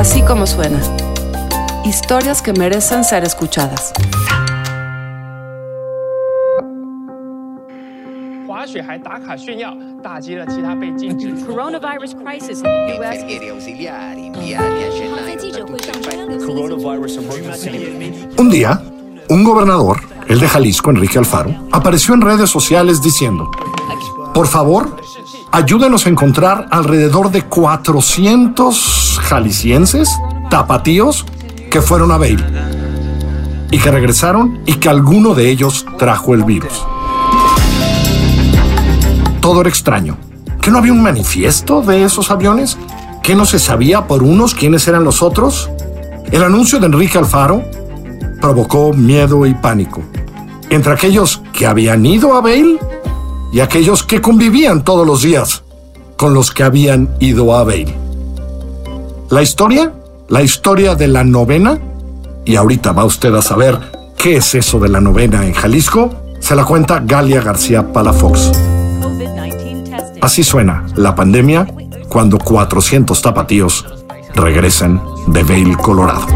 Así como suena. Historias que merecen ser escuchadas. Coronavirus crisis in the U.S. Un día, un gobernador, el de Jalisco, Enrique Alfaro, apareció en redes sociales diciendo, por favor, ayúdenos a encontrar alrededor de 400 jaliscienses, tapatíos, que fueron a Bale y que regresaron y que alguno de ellos trajo el virus. Todo era extraño. ¿Que no había un manifiesto de esos aviones? ¿Que no se sabía por unos quiénes eran los otros? El anuncio de Enrique Alfaro provocó miedo y pánico entre aquellos que habían ido a Bale y aquellos que convivían todos los días con los que habían ido a Bale. La historia, la historia de la novena, y ahorita va usted a saber qué es eso de la novena en Jalisco, se la cuenta Galia García Palafox. Así suena la pandemia cuando 400 tapatíos regresan de Vail, Colorado.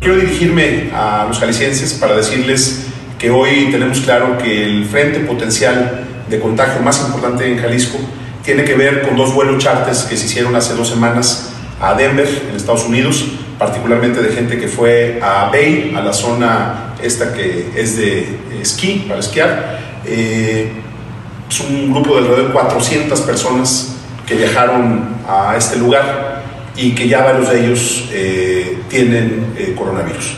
Quiero dirigirme a los jaliscienses para decirles que hoy tenemos claro que el frente potencial de contagio más importante en Jalisco tiene que ver con dos vuelos charters que se hicieron hace dos semanas a Denver, en Estados Unidos, particularmente de gente que fue a Bay, a la zona esta que es de esquí, para esquiar. Eh, es un grupo de alrededor de 400 personas que viajaron a este lugar y que ya varios de ellos eh, tienen eh, coronavirus.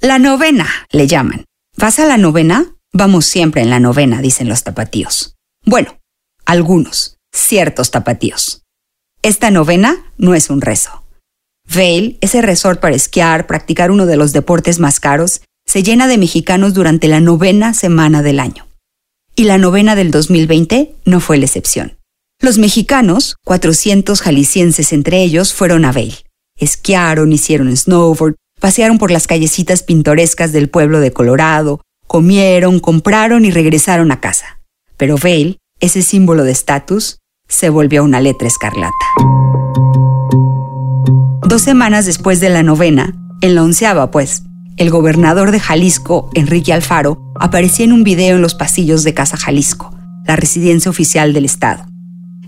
La novena, le llaman. ¿Vas a la novena? Vamos siempre en la novena, dicen los tapatíos. Bueno, algunos, ciertos tapatíos. Esta novena no es un rezo. Vail, ese resort para esquiar, practicar uno de los deportes más caros, se llena de mexicanos durante la novena semana del año. Y la novena del 2020 no fue la excepción. Los mexicanos, 400 jaliscienses entre ellos, fueron a Vail. Esquiaron, hicieron snowboard, pasearon por las callecitas pintorescas del pueblo de Colorado, comieron, compraron y regresaron a casa. Pero Vail, ese símbolo de estatus, se volvió una letra escarlata. Dos semanas después de la novena, en la onceava pues, el gobernador de Jalisco, Enrique Alfaro, aparecía en un video en los pasillos de Casa Jalisco, la residencia oficial del estado.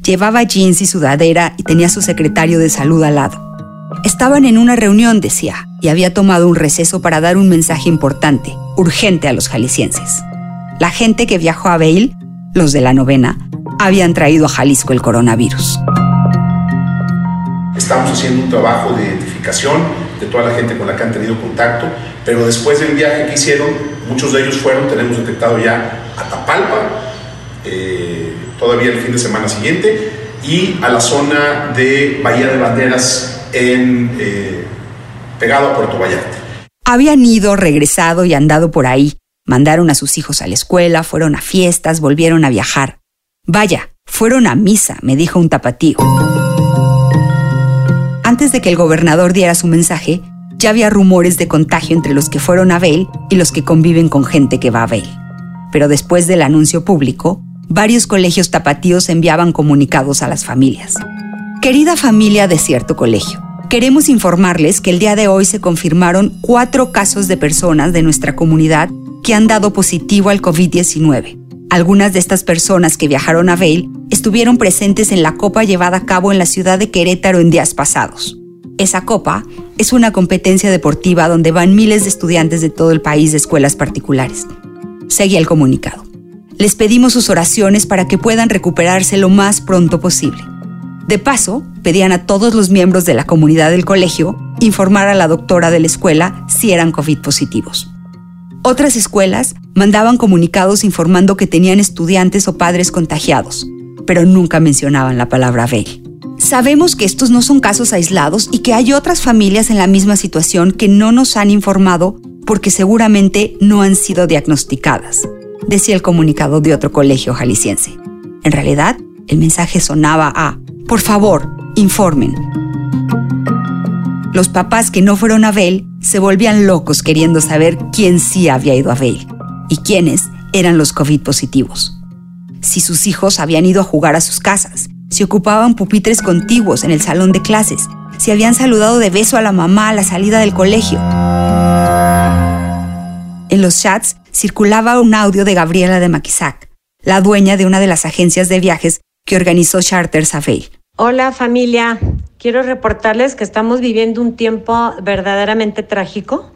Llevaba jeans y sudadera y tenía a su secretario de salud al lado. Estaban en una reunión, decía, y había tomado un receso para dar un mensaje importante, urgente a los jaliscienses. La gente que viajó a Bale, los de la novena, habían traído a Jalisco el coronavirus. Estamos haciendo un trabajo de identificación de toda la gente con la que han tenido contacto, pero después del viaje que hicieron, muchos de ellos fueron, tenemos detectado ya a Tapalpa, eh, todavía el fin de semana siguiente, y a la zona de Bahía de Banderas, en, eh, pegado a Puerto. Habían ido, regresado y andado por ahí. Mandaron a sus hijos a la escuela, fueron a fiestas, volvieron a viajar. Vaya, fueron a misa, me dijo un tapatío. Antes de que el gobernador diera su mensaje, ya había rumores de contagio entre los que fueron a Bale y los que conviven con gente que va a Bale. Pero después del anuncio público, varios colegios tapatíos enviaban comunicados a las familias. Querida familia de cierto colegio, queremos informarles que el día de hoy se confirmaron cuatro casos de personas de nuestra comunidad que han dado positivo al COVID-19. Algunas de estas personas que viajaron a Vail estuvieron presentes en la copa llevada a cabo en la ciudad de Querétaro en días pasados. Esa copa es una competencia deportiva donde van miles de estudiantes de todo el país de escuelas particulares. Seguía el comunicado. Les pedimos sus oraciones para que puedan recuperarse lo más pronto posible. De paso, pedían a todos los miembros de la comunidad del colegio informar a la doctora de la escuela si eran COVID positivos. Otras escuelas mandaban comunicados informando que tenían estudiantes o padres contagiados, pero nunca mencionaban la palabra Vail. Sabemos que estos no son casos aislados y que hay otras familias en la misma situación que no nos han informado porque seguramente no han sido diagnosticadas, decía el comunicado de otro colegio jalisciense. En realidad, el mensaje sonaba a, por favor, informen. Los papás que no fueron a Vail se volvían locos queriendo saber quién sí había ido a Vail y quiénes eran los COVID positivos. si sus hijos habían ido a jugar a sus casas, si ocupaban pupitres contiguos en el salón de clases, si habían saludado de beso a la mamá a la salida del colegio. En los chats circulaba un audio de Gabriela de Maquisac, la dueña de una de las agencias de viajes que organizó Charters a Hola familia, quiero reportarles que estamos viviendo un tiempo verdaderamente trágico.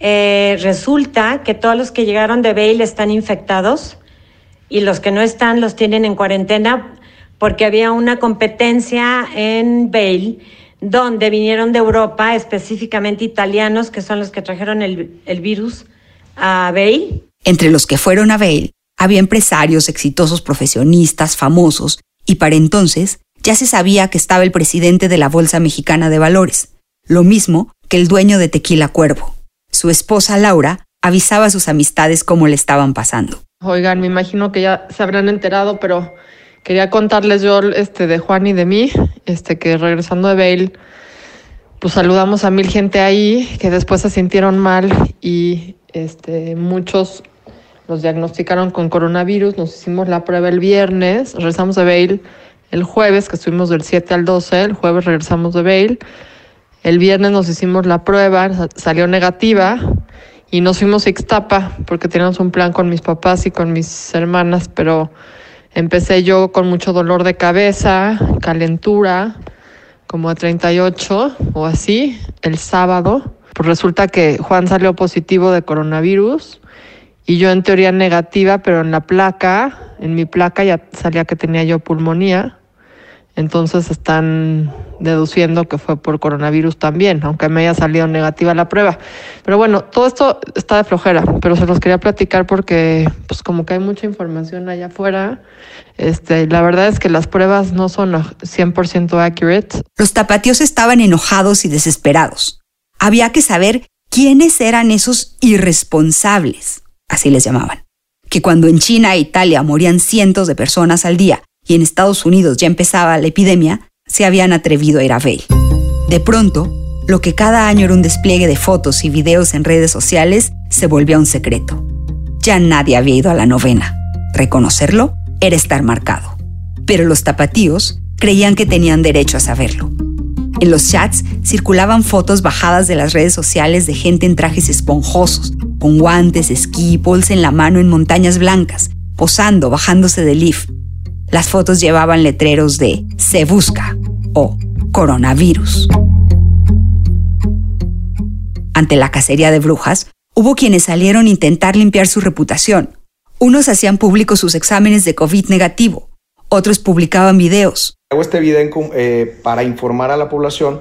Eh, resulta que todos los que llegaron de Vail están infectados y los que no están los tienen en cuarentena porque había una competencia en Vail donde vinieron de Europa, específicamente italianos, que son los que trajeron el, el virus a Vail. Entre los que fueron a Vail había empresarios, exitosos profesionistas, famosos, y para entonces ya se sabía que estaba el presidente de la Bolsa Mexicana de Valores, lo mismo que el dueño de Tequila Cuervo. Su esposa Laura avisaba a sus amistades cómo le estaban pasando. Oigan, me imagino que ya se habrán enterado, pero quería contarles yo este, de Juan y de mí, este, que regresando de Bale, pues saludamos a mil gente ahí que después se sintieron mal y este, muchos los diagnosticaron con coronavirus. Nos hicimos la prueba el viernes, regresamos de Bale el jueves, que estuvimos del 7 al 12, el jueves regresamos de Bale. El viernes nos hicimos la prueba, salió negativa y nos fuimos a Ixtapa porque teníamos un plan con mis papás y con mis hermanas, pero empecé yo con mucho dolor de cabeza, calentura, como a 38 o así, el sábado. Pues resulta que Juan salió positivo de coronavirus y yo en teoría negativa, pero en la placa, en mi placa ya salía que tenía yo pulmonía. Entonces están deduciendo que fue por coronavirus también, aunque me haya salido negativa la prueba. Pero bueno, todo esto está de flojera, pero se los quería platicar porque pues como que hay mucha información allá afuera. Este, la verdad es que las pruebas no son 100% accurate. Los tapatíos estaban enojados y desesperados. Había que saber quiénes eran esos irresponsables, así les llamaban, que cuando en China e Italia morían cientos de personas al día y en Estados Unidos ya empezaba la epidemia, se habían atrevido a ir a Vail. De pronto, lo que cada año era un despliegue de fotos y videos en redes sociales se volvió un secreto. Ya nadie había ido a la novena. Reconocerlo era estar marcado. Pero los tapatíos creían que tenían derecho a saberlo. En los chats circulaban fotos bajadas de las redes sociales de gente en trajes esponjosos, con guantes, esquí, bolsa en la mano en montañas blancas, posando, bajándose del lift, las fotos llevaban letreros de Se busca o coronavirus. Ante la cacería de brujas, hubo quienes salieron a intentar limpiar su reputación. Unos hacían públicos sus exámenes de COVID negativo, otros publicaban videos. Hago este video eh, para informar a la población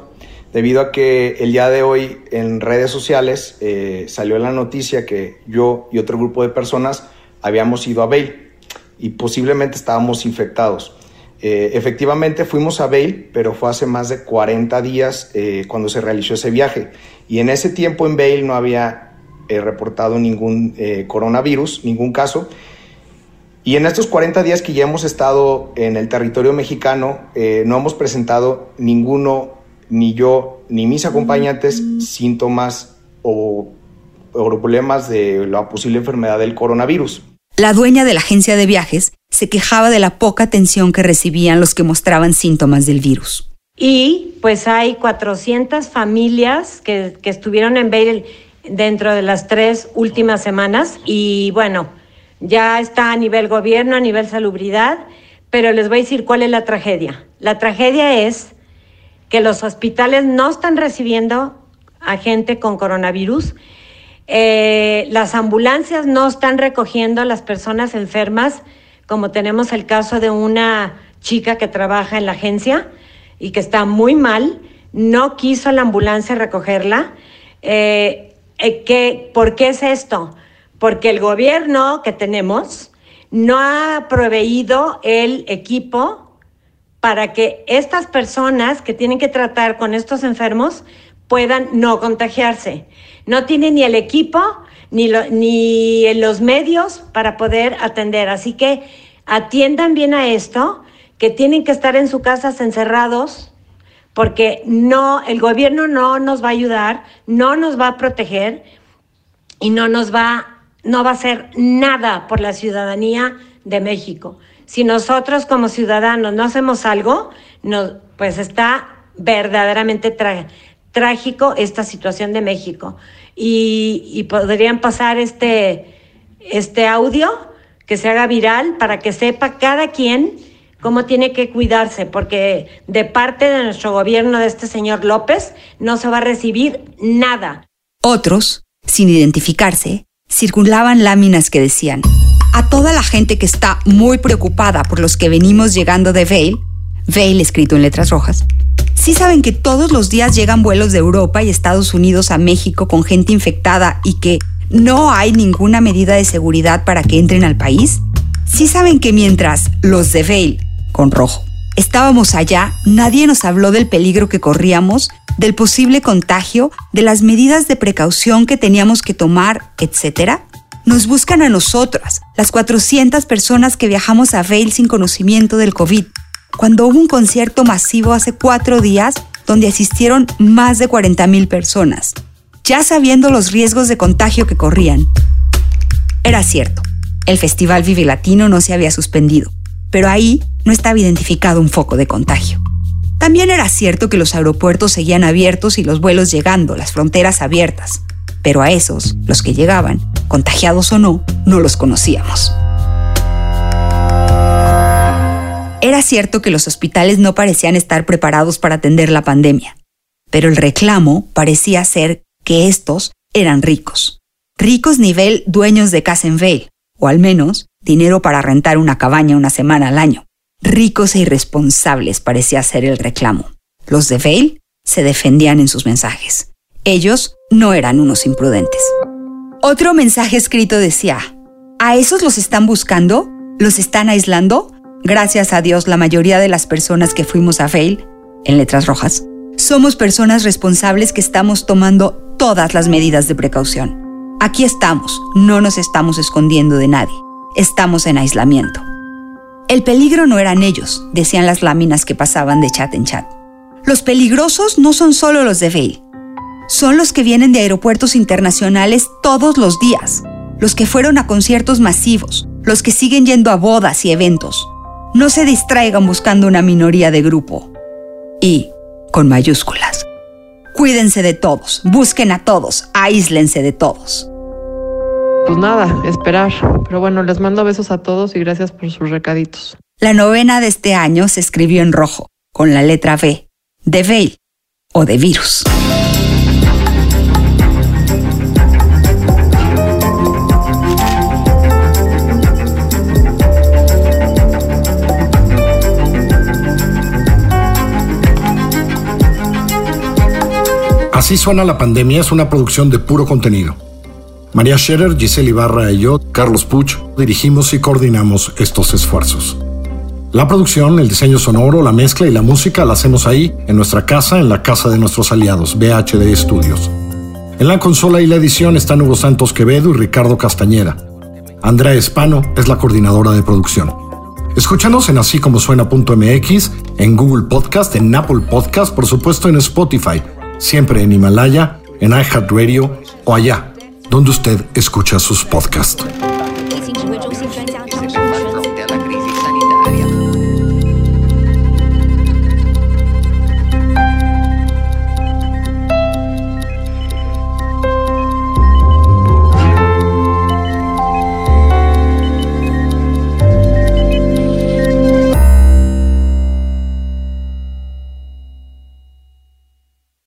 debido a que el día de hoy en redes sociales eh, salió la noticia que yo y otro grupo de personas habíamos ido a Bale y posiblemente estábamos infectados. Eh, efectivamente fuimos a Bale, pero fue hace más de 40 días eh, cuando se realizó ese viaje. Y en ese tiempo en Bale no había eh, reportado ningún coronavirus, ningún caso. Y en estos 40 días que ya hemos estado en el territorio mexicano, no hemos presentado ninguno, ni yo, ni mis acompañantes, síntomas o, o problemas de la posible enfermedad del coronavirus. La dueña de la agencia de viajes se quejaba de la poca atención que recibían los que mostraban síntomas del virus. Y pues hay 400 familias que, estuvieron en Bale dentro de las tres últimas semanas y bueno, ya está a nivel gobierno, a nivel salubridad, pero les voy a decir cuál es la tragedia. La tragedia es que los hospitales no están recibiendo a gente con coronavirus eh, las ambulancias no están recogiendo a las personas enfermas, como tenemos el caso de una chica que trabaja en la agencia y que está muy mal, no quiso la ambulancia recogerla. Eh, eh, ¿Por qué es esto? Porque el gobierno que tenemos no ha proveído el equipo para que estas personas que tienen que tratar con estos enfermos puedan no contagiarse. No tiene ni el equipo ni, ni los medios para poder atender. Así que atiendan bien a esto, que tienen que estar en sus casas encerrados, porque no, el gobierno no nos va a ayudar, no nos va a proteger y no nos va, no va a hacer nada por la ciudadanía de México. Si nosotros como ciudadanos no hacemos algo, pues está verdaderamente trágico esta situación de México. Y, podrían pasar este, este audio que se haga viral para que sepa cada quien cómo tiene que cuidarse, porque de parte de nuestro gobierno, de este señor López, no se va a recibir nada. Otros, sin identificarse, circulaban láminas que decían, a toda la gente que está muy preocupada por los que venimos llegando de Vail, Vail escrito en letras rojas, ¿sí saben que todos los días llegan vuelos de Europa y Estados Unidos a México con gente infectada y que no hay ninguna medida de seguridad para que entren al país? ¿Sí saben que mientras los de Vail, con rojo, estábamos allá, nadie nos habló del peligro que corríamos, del posible contagio, de las medidas de precaución que teníamos que tomar, etcétera? Nos buscan a nosotras, las 400 personas que viajamos a Vail sin conocimiento del COVID, cuando hubo un concierto masivo hace cuatro días donde asistieron más de 40.000 personas, ya sabiendo los riesgos de contagio que corrían. Era cierto, el Festival Vive Latino no se había suspendido, pero ahí no estaba identificado un foco de contagio. También era cierto que los aeropuertos seguían abiertos y los vuelos llegando, las fronteras abiertas, pero a esos, los que llegaban, contagiados o no, no los conocíamos. Era cierto que los hospitales no parecían estar preparados para atender la pandemia, pero el reclamo parecía ser que estos eran ricos. Ricos nivel dueños de casa en Vail, o al menos dinero para rentar una cabaña una semana al año. Ricos e irresponsables parecía ser el reclamo. Los de Vail se defendían en sus mensajes. Ellos no eran unos imprudentes. Otro mensaje escrito decía, ¿a esos los están buscando? ¿Los están aislando? Gracias a Dios, la mayoría de las personas que fuimos a Fail, en letras rojas, somos personas responsables que estamos tomando todas las medidas de precaución. Aquí estamos, no nos estamos escondiendo de nadie, estamos en aislamiento. El peligro no eran ellos, decían las láminas que pasaban de chat en chat. Los peligrosos no son solo los de Fail, son los que vienen de aeropuertos internacionales todos los días, los que fueron a conciertos masivos, los que siguen yendo a bodas y eventos. No se distraigan buscando una minoría de grupo. Y, con mayúsculas, cuídense de todos, busquen a todos, aíslense de todos. Pues nada, esperar. Pero bueno, les mando besos a todos y gracias por sus recaditos. La novena de este año se escribió en rojo, con la letra V, de Veil o de virus. Así suena la pandemia es una producción de puro contenido. María Scherer, Giselle Ibarra y yo, Carlos Puch, dirigimos y coordinamos estos esfuerzos. La producción, el diseño sonoro, la mezcla y la música la hacemos ahí, en nuestra casa, en la casa de nuestros aliados, BHD Studios. En la consola y la edición están Hugo Santos Quevedo y Ricardo Castañeda. Andrea Espano es la coordinadora de producción. Escúchanos en así como en Google Podcast, en Apple Podcast, por supuesto en Spotify siempre en Himalaya, en iHeartRadio o allá, donde usted escucha sus podcasts.